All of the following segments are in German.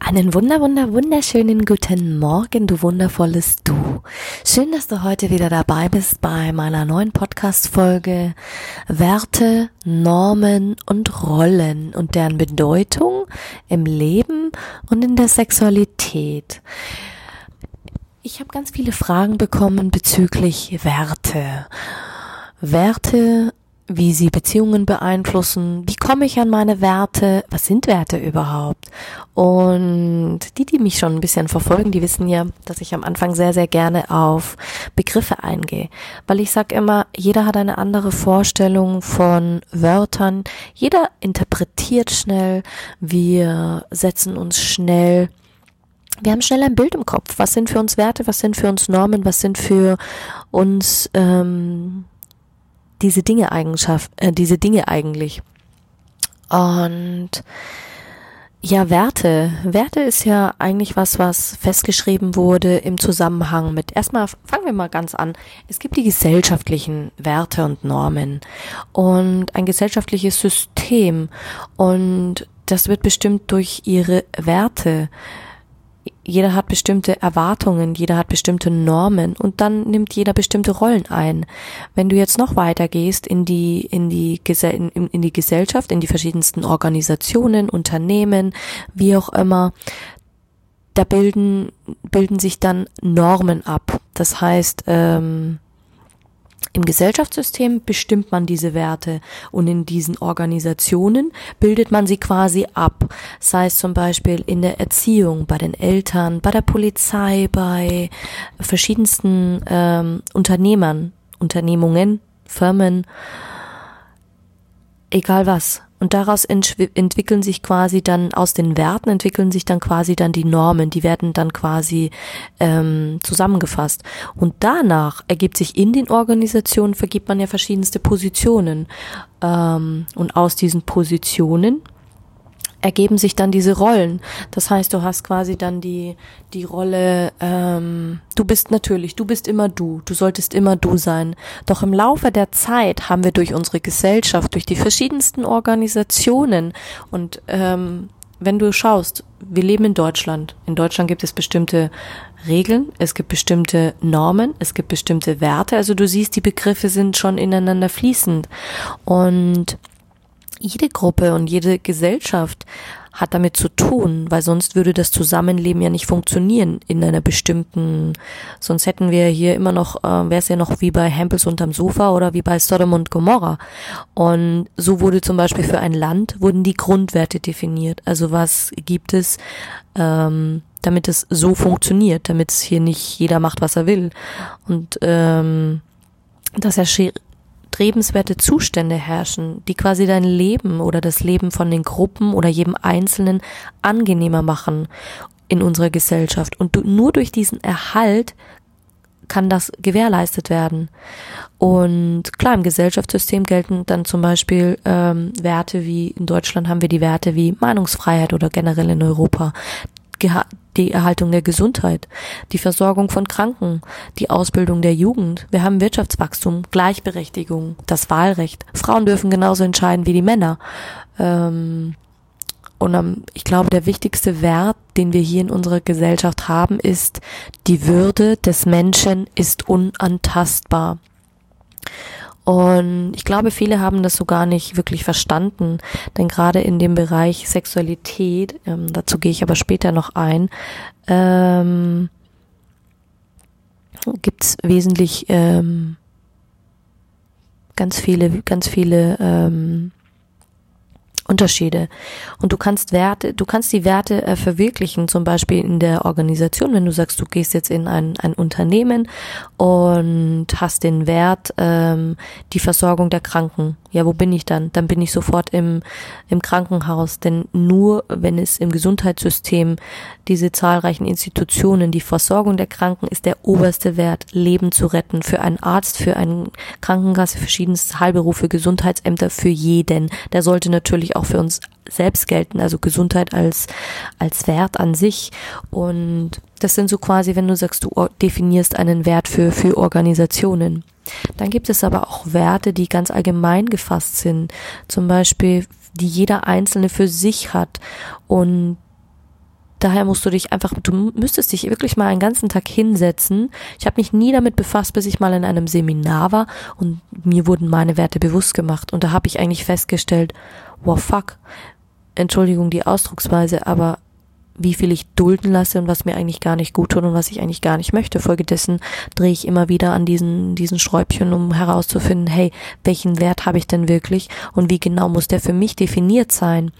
Einen wunder, wunder, wunderschönen guten Morgen, du wundervolles Du. Schön, dass du heute wieder dabei bist bei meiner neuen Podcast-Folge Werte, Normen und Rollen und deren Bedeutung im Leben und in der Sexualität. Ich habe ganz viele Fragen bekommen bezüglich Werte. Werte wie sie Beziehungen beeinflussen, wie komme ich an meine Werte, was sind Werte überhaupt? Und die, die mich schon ein bisschen verfolgen, die wissen ja, dass ich am Anfang sehr, sehr gerne auf Begriffe eingehe, weil ich sage immer, jeder hat eine andere Vorstellung von Wörtern, jeder interpretiert schnell, wir setzen uns schnell. Wir haben schnell ein Bild im Kopf. Was sind für uns Werte, was sind für uns Normen, was sind für uns ähm, diese Dinge Eigenschaft, äh, diese Dinge eigentlich. Und ja, Werte. Werte ist ja eigentlich was, was festgeschrieben wurde im Zusammenhang mit, erstmal fangen wir mal ganz an. Es gibt die gesellschaftlichen Werte und Normen und ein gesellschaftliches System und das wird bestimmt durch ihre Werte jeder hat bestimmte Erwartungen, jeder hat bestimmte Normen und dann nimmt jeder bestimmte Rollen ein. Wenn du jetzt noch weiter gehst in die, in die, in, in die Gesellschaft, in die verschiedensten Organisationen, Unternehmen, wie auch immer, da bilden, bilden sich dann Normen ab. Das heißt, ähm, im Gesellschaftssystem bestimmt man diese Werte und in diesen Organisationen bildet man sie quasi ab, sei es zum Beispiel in der Erziehung, bei den Eltern, bei der Polizei, bei verschiedensten ähm, Unternehmern, Unternehmungen, Firmen, egal was. Und daraus entwickeln sich quasi dann aus den Werten entwickeln sich dann quasi dann die Normen, die werden dann quasi ähm, zusammengefasst. Und danach ergibt sich in den Organisationen vergibt man ja verschiedenste Positionen. Ähm, und aus diesen Positionen ergeben sich dann diese Rollen. Das heißt, du hast quasi dann die, die Rolle, ähm, du bist natürlich, du bist immer du, du solltest immer du sein. Doch im Laufe der Zeit haben wir durch unsere Gesellschaft, durch die verschiedensten Organisationen und ähm, wenn du schaust, wir leben in Deutschland. In Deutschland gibt es bestimmte Regeln, es gibt bestimmte Normen, es gibt bestimmte Werte. Also du siehst, die Begriffe sind schon ineinander fließend. Und jede Gruppe und jede Gesellschaft hat damit zu tun, weil sonst würde das Zusammenleben ja nicht funktionieren in einer bestimmten, sonst hätten wir hier immer noch, äh, wäre es ja noch wie bei Hempels unterm Sofa oder wie bei Sodom und Gomorra. Und so wurde zum Beispiel für ein Land, wurden die Grundwerte definiert. Also was gibt es, ähm, damit es so funktioniert, damit es hier nicht jeder macht, was er will. Und ähm, das erstrebenswerte Zustände herrschen, die quasi dein Leben oder das Leben von den Gruppen oder jedem Einzelnen angenehmer machen in unserer Gesellschaft. Und du, nur durch diesen Erhalt kann das gewährleistet werden. Und klar, im Gesellschaftssystem gelten dann zum Beispiel ähm, Werte wie, in Deutschland haben wir die Werte wie Meinungsfreiheit oder generell in Europa die Erhaltung der Gesundheit, die Versorgung von Kranken, die Ausbildung der Jugend. Wir haben Wirtschaftswachstum, Gleichberechtigung, das Wahlrecht. Frauen dürfen genauso entscheiden wie die Männer. Ähm, und ich glaube, der wichtigste Wert, den wir hier in unserer Gesellschaft haben, ist, die Würde des Menschen ist unantastbar. Und ich glaube, viele haben das so gar nicht wirklich verstanden, denn gerade in dem Bereich Sexualität, ähm, dazu gehe ich aber später noch ein, ähm, gibt es wesentlich ähm, ganz viele, ganz viele ähm, Unterschiede. Und du kannst Werte, du kannst die Werte äh, verwirklichen, zum Beispiel in der Organisation, wenn du sagst, du gehst jetzt in ein, ein Unternehmen und hast den Wert, ähm, die Versorgung der Kranken ja, wo bin ich dann? Dann bin ich sofort im, im Krankenhaus. Denn nur wenn es im Gesundheitssystem diese zahlreichen Institutionen, die Versorgung der Kranken ist der oberste Wert, Leben zu retten. Für einen Arzt, für einen Krankenkasse, verschiedenste Heilberufe, Gesundheitsämter, für jeden. Der sollte natürlich auch für uns selbst gelten, also Gesundheit als, als Wert an sich. Und das sind so quasi, wenn du sagst, du definierst einen Wert für, für Organisationen. Dann gibt es aber auch Werte, die ganz allgemein gefasst sind, zum Beispiel, die jeder Einzelne für sich hat und Daher musst du dich einfach, du müsstest dich wirklich mal einen ganzen Tag hinsetzen. Ich habe mich nie damit befasst, bis ich mal in einem Seminar war und mir wurden meine Werte bewusst gemacht. Und da habe ich eigentlich festgestellt, wow fuck, Entschuldigung die Ausdrucksweise, aber wie viel ich dulden lasse und was mir eigentlich gar nicht gut tut und was ich eigentlich gar nicht möchte. Folgedessen drehe ich immer wieder an diesen, diesen Schräubchen, um herauszufinden, hey, welchen Wert habe ich denn wirklich und wie genau muss der für mich definiert sein?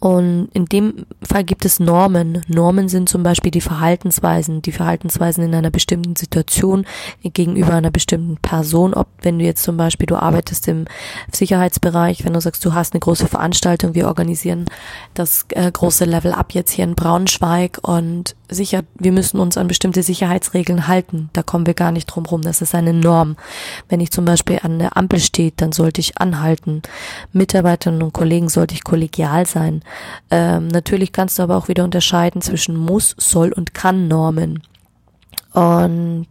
Und in dem Fall gibt es Normen. Normen sind zum Beispiel die Verhaltensweisen, die Verhaltensweisen in einer bestimmten Situation gegenüber einer bestimmten Person. Ob wenn du jetzt zum Beispiel, du arbeitest im Sicherheitsbereich, wenn du sagst, du hast eine große Veranstaltung, wir organisieren das äh, große Level Up jetzt hier in Braunschweig und sicher, wir müssen uns an bestimmte Sicherheitsregeln halten. Da kommen wir gar nicht drum rum. Das ist eine Norm. Wenn ich zum Beispiel an der Ampel stehe, dann sollte ich anhalten. Mitarbeiterinnen und Kollegen sollte ich kollegial sein. Ähm, natürlich kannst du aber auch wieder unterscheiden zwischen muss, soll und kann Normen. Und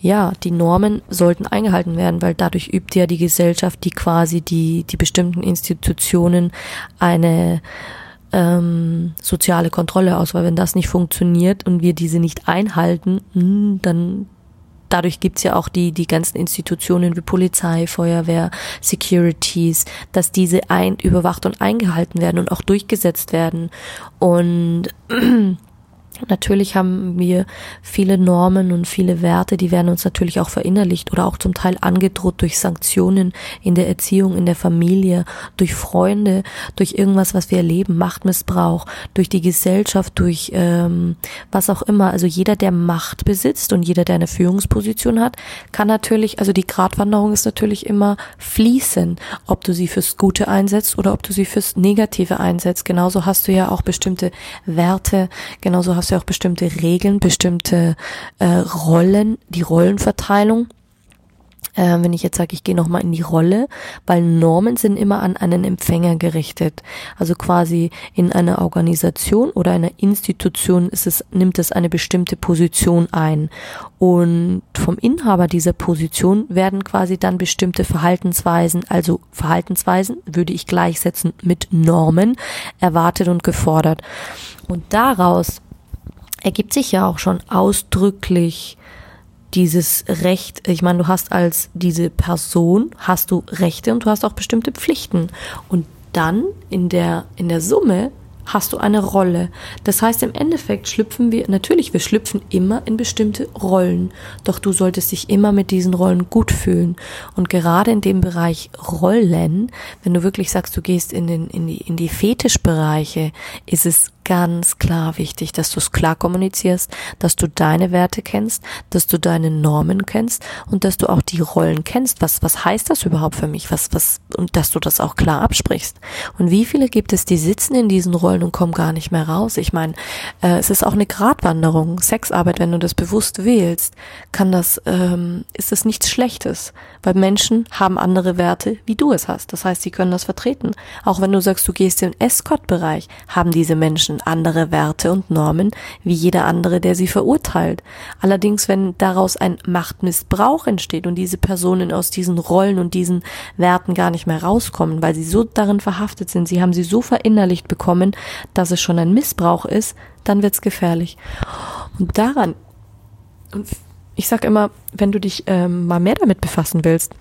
ja, die Normen sollten eingehalten werden, weil dadurch übt ja die Gesellschaft, die quasi die, die bestimmten Institutionen eine ähm, soziale Kontrolle aus, weil wenn das nicht funktioniert und wir diese nicht einhalten, hm, dann dadurch gibt's ja auch die, die ganzen Institutionen wie Polizei, Feuerwehr, Securities, dass diese ein, überwacht und eingehalten werden und auch durchgesetzt werden. Und Natürlich haben wir viele Normen und viele Werte, die werden uns natürlich auch verinnerlicht oder auch zum Teil angedroht durch Sanktionen in der Erziehung, in der Familie, durch Freunde, durch irgendwas, was wir erleben, Machtmissbrauch, durch die Gesellschaft, durch ähm, was auch immer. Also jeder, der Macht besitzt und jeder, der eine Führungsposition hat, kann natürlich, also die Gratwanderung ist natürlich immer fließen, ob du sie fürs Gute einsetzt oder ob du sie fürs Negative einsetzt. Genauso hast du ja auch bestimmte Werte, genauso hast hast ja auch bestimmte Regeln, bestimmte äh, Rollen, die Rollenverteilung. Äh, wenn ich jetzt sage, ich gehe nochmal in die Rolle, weil Normen sind immer an einen Empfänger gerichtet. Also quasi in einer Organisation oder einer Institution ist es, nimmt es eine bestimmte Position ein. Und vom Inhaber dieser Position werden quasi dann bestimmte Verhaltensweisen, also Verhaltensweisen würde ich gleichsetzen mit Normen, erwartet und gefordert. Und daraus ergibt sich ja auch schon ausdrücklich dieses Recht, ich meine, du hast als diese Person, hast du Rechte und du hast auch bestimmte Pflichten. Und dann in der, in der Summe hast du eine Rolle. Das heißt, im Endeffekt schlüpfen wir, natürlich, wir schlüpfen immer in bestimmte Rollen. Doch du solltest dich immer mit diesen Rollen gut fühlen. Und gerade in dem Bereich Rollen, wenn du wirklich sagst, du gehst in den, in die, in die Fetischbereiche, ist es ganz klar wichtig, dass du es klar kommunizierst, dass du deine Werte kennst, dass du deine Normen kennst und dass du auch die Rollen kennst. Was, was heißt das überhaupt für mich? Was, was, und dass du das auch klar absprichst. Und wie viele gibt es, die sitzen in diesen Rollen und kommen gar nicht mehr raus? Ich meine, äh, es ist auch eine Gratwanderung. Sexarbeit, wenn du das bewusst wählst, kann das, ähm, ist es nichts Schlechtes. Weil Menschen haben andere Werte, wie du es hast. Das heißt, sie können das vertreten. Auch wenn du sagst, du gehst in den Escort-Bereich, haben diese Menschen Menschen andere Werte und Normen wie jeder andere, der sie verurteilt. Allerdings, wenn daraus ein Machtmissbrauch entsteht und diese Personen aus diesen Rollen und diesen Werten gar nicht mehr rauskommen, weil sie so darin verhaftet sind, sie haben sie so verinnerlicht bekommen, dass es schon ein Missbrauch ist, dann wird's gefährlich. Und daran, ich sag immer, wenn du dich ähm, mal mehr damit befassen willst,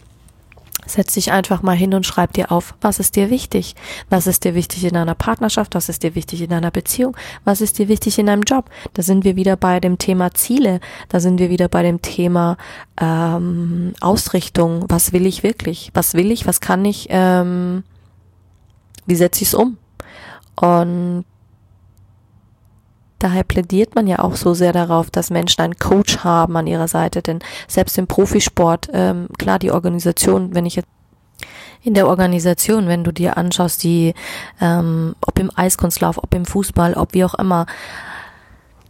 Setz dich einfach mal hin und schreib dir auf, was ist dir wichtig? Was ist dir wichtig in einer Partnerschaft? Was ist dir wichtig in einer Beziehung? Was ist dir wichtig in einem Job? Da sind wir wieder bei dem Thema Ziele. Da sind wir wieder bei dem Thema ähm, Ausrichtung. Was will ich wirklich? Was will ich? Was kann ich? Ähm, wie setze ich es um? Und daher plädiert man ja auch so sehr darauf, dass Menschen einen Coach haben an ihrer Seite, denn selbst im Profisport, ähm, klar, die Organisation, wenn ich jetzt in der Organisation, wenn du dir anschaust, die, ähm, ob im Eiskunstlauf, ob im Fußball, ob wie auch immer,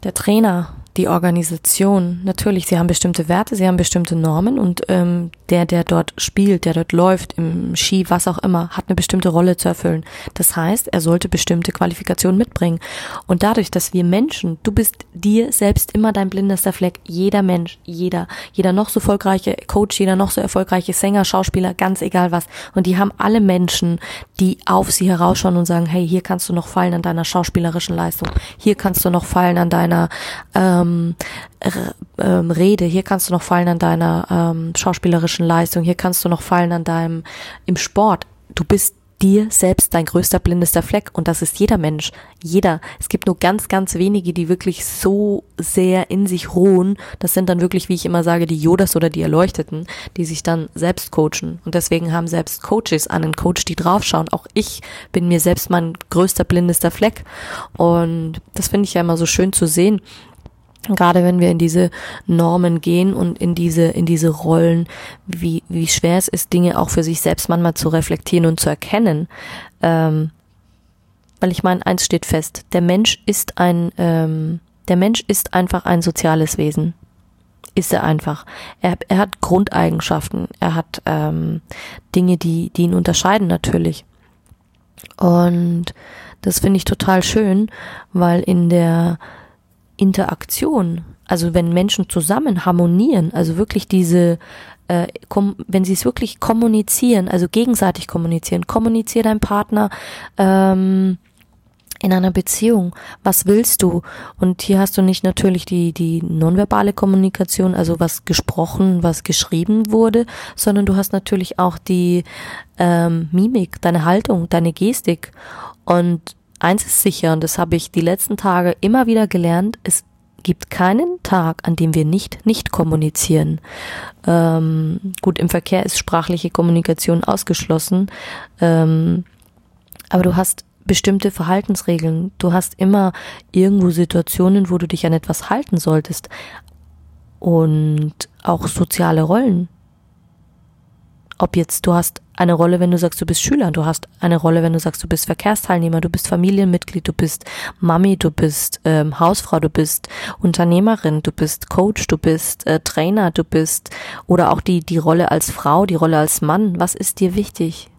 der Trainer die Organisation, natürlich, sie haben bestimmte Werte, sie haben bestimmte Normen und ähm, der, der dort spielt, der dort läuft, im Ski, was auch immer, hat eine bestimmte Rolle zu erfüllen. Das heißt, er sollte bestimmte Qualifikationen mitbringen. Und dadurch, dass wir Menschen, du bist dir selbst immer dein blindester Fleck, jeder Mensch, jeder, jeder noch so erfolgreiche Coach, jeder noch so erfolgreiche Sänger, Schauspieler, ganz egal was. Und die haben alle Menschen, die auf sie herausschauen und sagen, hey, hier kannst du noch fallen an deiner schauspielerischen Leistung, hier kannst du noch fallen an deiner ähm, ähm, Rede, hier kannst du noch fallen an deiner ähm, schauspielerischen Leistung, hier kannst du noch fallen an deinem im Sport. Du bist dir selbst dein größter blindester Fleck und das ist jeder Mensch, jeder. Es gibt nur ganz, ganz wenige, die wirklich so sehr in sich ruhen. Das sind dann wirklich, wie ich immer sage, die Jodas oder die Erleuchteten, die sich dann selbst coachen und deswegen haben selbst Coaches einen Coach, die draufschauen. Auch ich bin mir selbst mein größter blindester Fleck und das finde ich ja immer so schön zu sehen, gerade wenn wir in diese Normen gehen und in diese in diese Rollen, wie wie schwer es ist, Dinge auch für sich selbst manchmal zu reflektieren und zu erkennen. Ähm, weil ich meine, eins steht fest: Der Mensch ist ein ähm, der Mensch ist einfach ein soziales Wesen. Ist er einfach. Er, er hat Grundeigenschaften. Er hat ähm, Dinge, die die ihn unterscheiden natürlich. Und das finde ich total schön, weil in der Interaktion, also wenn Menschen zusammen harmonieren, also wirklich diese, äh, wenn sie es wirklich kommunizieren, also gegenseitig kommunizieren, kommuniziert dein Partner ähm, in einer Beziehung, was willst du? Und hier hast du nicht natürlich die, die nonverbale Kommunikation, also was gesprochen, was geschrieben wurde, sondern du hast natürlich auch die ähm, Mimik, deine Haltung, deine Gestik. Und eins ist sicher, und das habe ich die letzten Tage immer wieder gelernt, es gibt keinen Tag, an dem wir nicht nicht kommunizieren. Ähm, gut, im Verkehr ist sprachliche Kommunikation ausgeschlossen, ähm, aber du hast bestimmte Verhaltensregeln. Du hast immer irgendwo Situationen, wo du dich an etwas halten solltest. Und auch soziale Rollen ob jetzt du hast eine Rolle, wenn du sagst, du bist Schüler, du hast eine Rolle, wenn du sagst, du bist Verkehrsteilnehmer, du bist Familienmitglied, du bist Mami, du bist ähm, Hausfrau, du bist Unternehmerin, du bist Coach, du bist äh, Trainer, du bist oder auch die die Rolle als Frau, die Rolle als Mann. Was ist dir wichtig?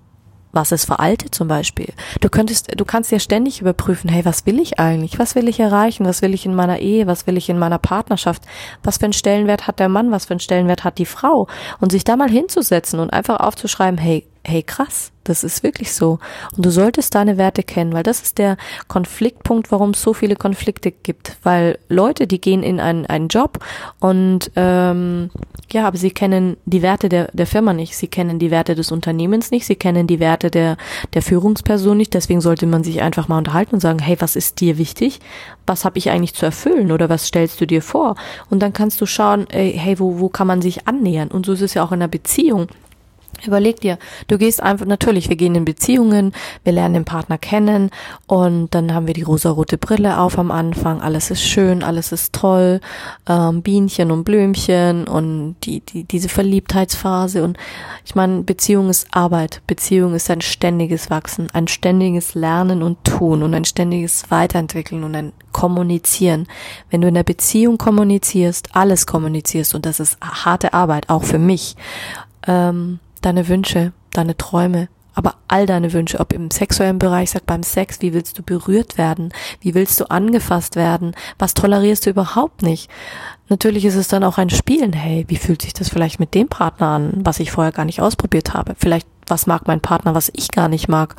Was ist veraltet zum Beispiel. Du könntest, du kannst ja ständig überprüfen, hey, was will ich eigentlich? Was will ich erreichen? Was will ich in meiner Ehe? Was will ich in meiner Partnerschaft? Was für einen Stellenwert hat der Mann? Was für einen Stellenwert hat die Frau? Und sich da mal hinzusetzen und einfach aufzuschreiben, hey, hey, krass, das ist wirklich so. Und du solltest deine Werte kennen, weil das ist der Konfliktpunkt, warum es so viele Konflikte gibt. Weil Leute, die gehen in einen, einen Job und ähm, ja, aber sie kennen die Werte der, der Firma nicht, sie kennen die Werte des Unternehmens nicht, sie kennen die Werte der, der Führungsperson nicht, deswegen sollte man sich einfach mal unterhalten und sagen, hey, was ist dir wichtig? Was habe ich eigentlich zu erfüllen oder was stellst du dir vor? Und dann kannst du schauen, ey, hey, wo, wo kann man sich annähern? Und so ist es ja auch in einer Beziehung. Überleg dir, du gehst einfach, natürlich, wir gehen in Beziehungen, wir lernen den Partner kennen und dann haben wir die rosarote Brille auf am Anfang, alles ist schön, alles ist toll, ähm, Bienchen und Blümchen und die, die, diese Verliebtheitsphase und ich meine, Beziehung ist Arbeit, Beziehung ist ein ständiges Wachsen, ein ständiges Lernen und Tun und ein ständiges Weiterentwickeln und ein Kommunizieren. Wenn du in der Beziehung kommunizierst, alles kommunizierst und das ist harte Arbeit, auch für mich, ähm, deine Wünsche, deine Träume, aber all deine Wünsche, ob im sexuellen Bereich, sag beim Sex, wie willst du berührt werden? Wie willst du angefasst werden? Was tolerierst du überhaupt nicht? Natürlich ist es dann auch ein Spielen. Hey, wie fühlt sich das vielleicht mit dem Partner an, was ich vorher gar nicht ausprobiert habe? Vielleicht, was mag mein Partner, was ich gar nicht mag?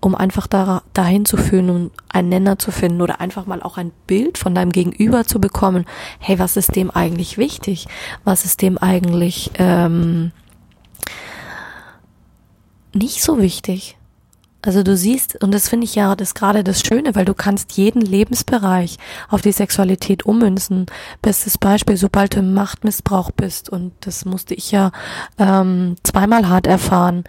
Um einfach da, dahin zu fühlen und einen Nenner zu finden oder einfach mal auch ein Bild von deinem Gegenüber zu bekommen. Hey, was ist dem eigentlich wichtig? Was ist dem eigentlich, ähm, nicht so wichtig. Also du siehst, und das finde ich ja das gerade das Schöne, weil du kannst jeden Lebensbereich auf die Sexualität ummünzen. Bestes Beispiel, sobald du im Machtmissbrauch bist, und das musste ich ja ähm, zweimal hart erfahren,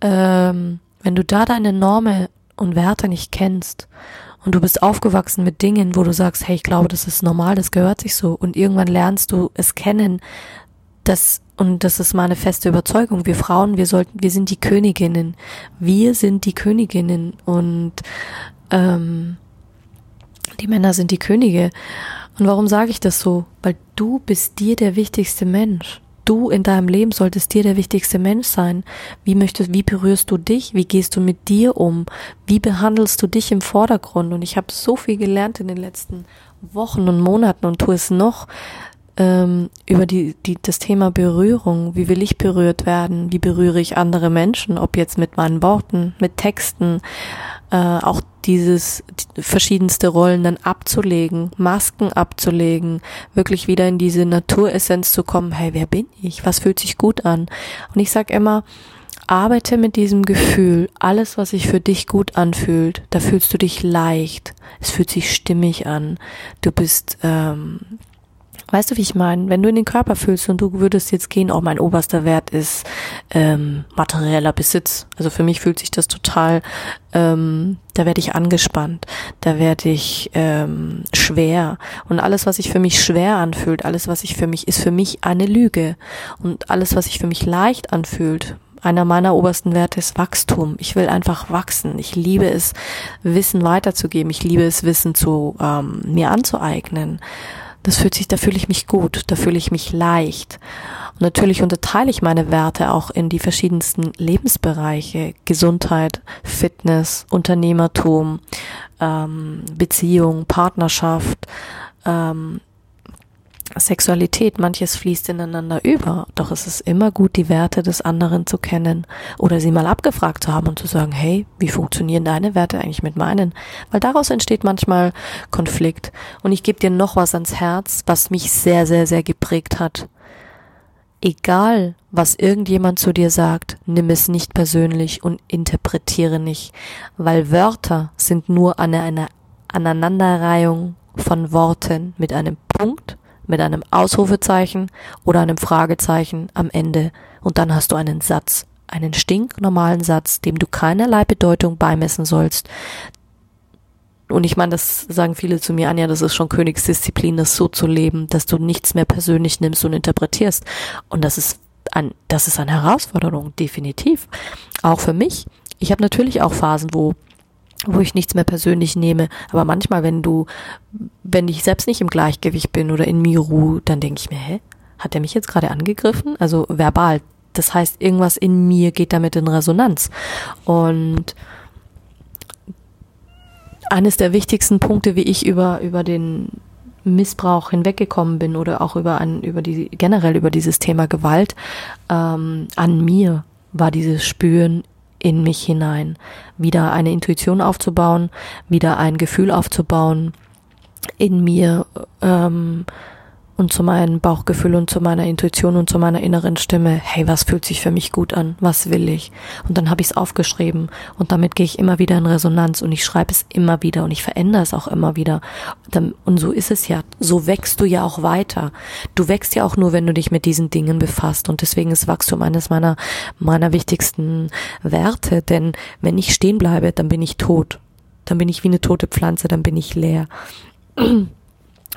ähm, wenn du da deine Normen und Werte nicht kennst Und du bist aufgewachsen mit Dingen, wo du sagst, hey, ich glaube, das ist normal, das gehört sich so. Und irgendwann lernst du es kennen, das, und das ist meine feste Überzeugung, wir Frauen, wir sollten, wir sind die Königinnen. Wir sind die Königinnen und ähm, die Männer sind die Könige. Und warum sage ich das so? Weil du bist dir der wichtigste Mensch. Du in deinem Leben solltest dir der wichtigste Mensch sein. Wie möchtest, wie berührst du dich? Wie gehst du mit dir um? Wie behandelst du dich im Vordergrund? Und ich habe so viel gelernt in den letzten Wochen und Monaten und tue es noch ähm, über die, die, das Thema Berührung. Wie will ich berührt werden? Wie berühre ich andere Menschen? Ob jetzt mit meinen Worten, mit Texten, äh, auch dieses die verschiedenste Rollen dann abzulegen, Masken abzulegen, wirklich wieder in diese Naturessenz zu kommen, hey, wer bin ich? Was fühlt sich gut an? Und ich sag immer, arbeite mit diesem Gefühl, alles, was sich für dich gut anfühlt, da fühlst du dich leicht, es fühlt sich stimmig an, du bist ähm, Weißt du, wie ich meine? Wenn du in den Körper fühlst und du würdest jetzt gehen, oh, mein oberster Wert ist ähm, materieller Besitz. Also für mich fühlt sich das total, ähm, da werde ich angespannt, da werde ich ähm, schwer. Und alles, was sich für mich schwer anfühlt, alles, was sich für mich, ist für mich eine Lüge. Und alles, was sich für mich leicht anfühlt, einer meiner obersten Werte ist Wachstum. Ich will einfach wachsen. Ich liebe es, Wissen weiterzugeben. Ich liebe es, Wissen zu ähm, mir anzueignen das fühlt sich, da fühle ich mich gut, da fühle ich mich leicht. Und natürlich unterteile ich meine Werte auch in die verschiedensten Lebensbereiche, Gesundheit, Fitness, Unternehmertum, ähm, Beziehung, Partnerschaft, ähm, Sexualität, manches fließt ineinander über, doch es ist immer gut, die Werte des anderen zu kennen oder sie mal abgefragt zu haben und zu sagen, hey, wie funktionieren deine Werte eigentlich mit meinen? Weil daraus entsteht manchmal Konflikt. Und ich gebe dir noch was ans Herz, was mich sehr, sehr, sehr geprägt hat. Egal, was irgendjemand zu dir sagt, nimm es nicht persönlich und interpretiere nicht, weil Wörter sind nur eine, eine Aneinanderreihung von Worten mit einem Punkt mit einem Ausrufezeichen oder einem Fragezeichen am Ende und dann hast du einen Satz, einen stinknormalen Satz, dem du keinerlei Bedeutung beimessen sollst. Und ich meine, das sagen viele zu mir, Anja, das ist schon Königsdisziplin, das so zu leben, dass du nichts mehr persönlich nimmst und interpretierst. Und das ist ein, das ist eine Herausforderung, definitiv. Auch für mich. Ich habe natürlich auch Phasen, wo wo ich nichts mehr persönlich nehme. Aber manchmal, wenn du, wenn ich selbst nicht im Gleichgewicht bin oder in mir ruhe, dann denke ich mir, hä, hat er mich jetzt gerade angegriffen? Also verbal. Das heißt, irgendwas in mir geht damit in Resonanz. Und eines der wichtigsten Punkte, wie ich über, über den Missbrauch hinweggekommen bin oder auch über ein, über die, generell über dieses Thema Gewalt, ähm, an mir war dieses Spüren, in mich hinein, wieder eine Intuition aufzubauen, wieder ein Gefühl aufzubauen in mir, ähm, und zu meinem Bauchgefühl und zu meiner Intuition und zu meiner inneren Stimme, hey, was fühlt sich für mich gut an? Was will ich? Und dann habe ich es aufgeschrieben und damit gehe ich immer wieder in Resonanz und ich schreibe es immer wieder und ich verändere es auch immer wieder. Und so ist es ja. So wächst du ja auch weiter. Du wächst ja auch nur, wenn du dich mit diesen Dingen befasst und deswegen ist Wachstum eines meiner meiner wichtigsten Werte, denn wenn ich stehen bleibe, dann bin ich tot. Dann bin ich wie eine tote Pflanze, dann bin ich leer.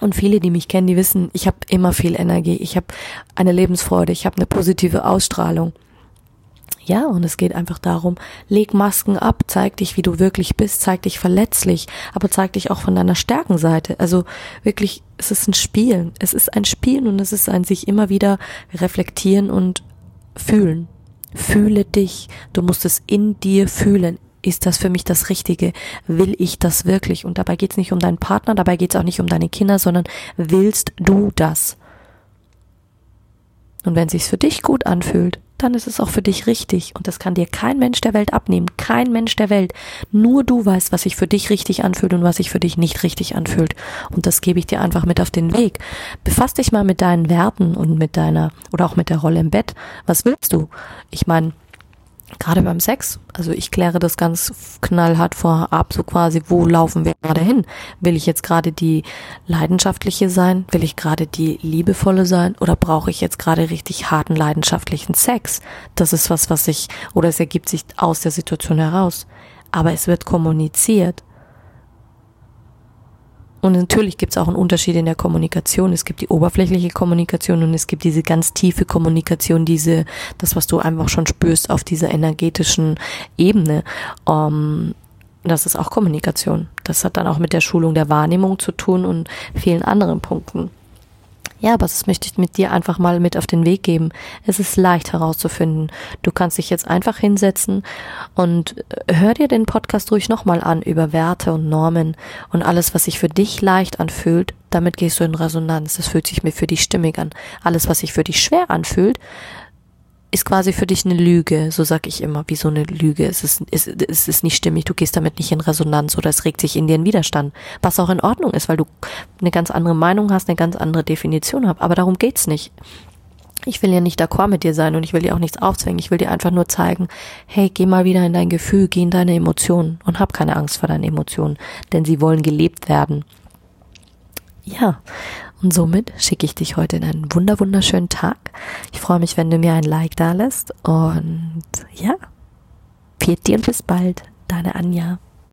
Und viele, die mich kennen, die wissen, ich habe immer viel Energie, ich habe eine Lebensfreude, ich habe eine positive Ausstrahlung. Ja, und es geht einfach darum, leg Masken ab, zeig dich, wie du wirklich bist, zeig dich verletzlich, aber zeig dich auch von deiner Stärkenseite. Also wirklich, es ist ein Spielen. Es ist ein Spielen und es ist ein sich immer wieder reflektieren und fühlen. Fühle dich. Du musst es in dir fühlen ist das für mich das Richtige? Will ich das wirklich? Und dabei geht es nicht um deinen Partner, dabei geht es auch nicht um deine Kinder, sondern willst du das? Und wenn es sich für dich gut anfühlt, dann ist es auch für dich richtig. Und das kann dir kein Mensch der Welt abnehmen. Kein Mensch der Welt. Nur du weißt, was sich für dich richtig anfühlt und was sich für dich nicht richtig anfühlt. Und das gebe ich dir einfach mit auf den Weg. Befass dich mal mit deinen Werten und mit deiner, oder auch mit der Rolle im Bett. Was willst du? Ich meine, gerade beim Sex, also ich kläre das ganz knallhart vorab, so quasi, wo laufen wir gerade hin? Will ich jetzt gerade die leidenschaftliche sein? Will ich gerade die liebevolle sein? Oder brauche ich jetzt gerade richtig harten leidenschaftlichen Sex? Das ist was, was ich, oder es ergibt sich aus der Situation heraus. Aber es wird kommuniziert. Und natürlich gibt es auch einen Unterschied in der Kommunikation. Es gibt die oberflächliche Kommunikation und es gibt diese ganz tiefe Kommunikation, diese, das, was du einfach schon spürst auf dieser energetischen Ebene. Um, das ist auch Kommunikation. Das hat dann auch mit der Schulung der Wahrnehmung zu tun und vielen anderen Punkten. Ja, aber das möchte ich mit dir einfach mal mit auf den Weg geben. Es ist leicht herauszufinden. Du kannst dich jetzt einfach hinsetzen und äh, hör dir den Podcast ruhig nochmal an über Werte und Normen und alles, was sich für dich leicht anfühlt, damit gehst du in Resonanz. Das fühlt sich mir für dich stimmig an. Alles, was sich für dich schwer anfühlt, ist quasi für dich eine Lüge, so sag ich immer, wie so eine Lüge. Es ist, es, es ist nicht stimmig, du gehst damit nicht in Resonanz oder es regt sich in dir ein Widerstand. Was auch in Ordnung ist, weil du eine ganz andere Meinung hast, eine ganz andere Definition hast. Aber darum geht's nicht. Ich will ja nicht d'accord mit dir sein und ich will dir auch nichts aufzwingen. Ich will dir einfach nur zeigen, hey, geh mal wieder in dein Gefühl, geh in deine Emotionen und hab keine Angst vor deinen Emotionen, denn sie wollen gelebt werden. Ja, und somit schicke ich dich heute in einen wunder wunderschönen Tag. Ich freue mich, wenn du mir ein Like da lässt. Und ja, viert dir und bis bald. Deine Anja.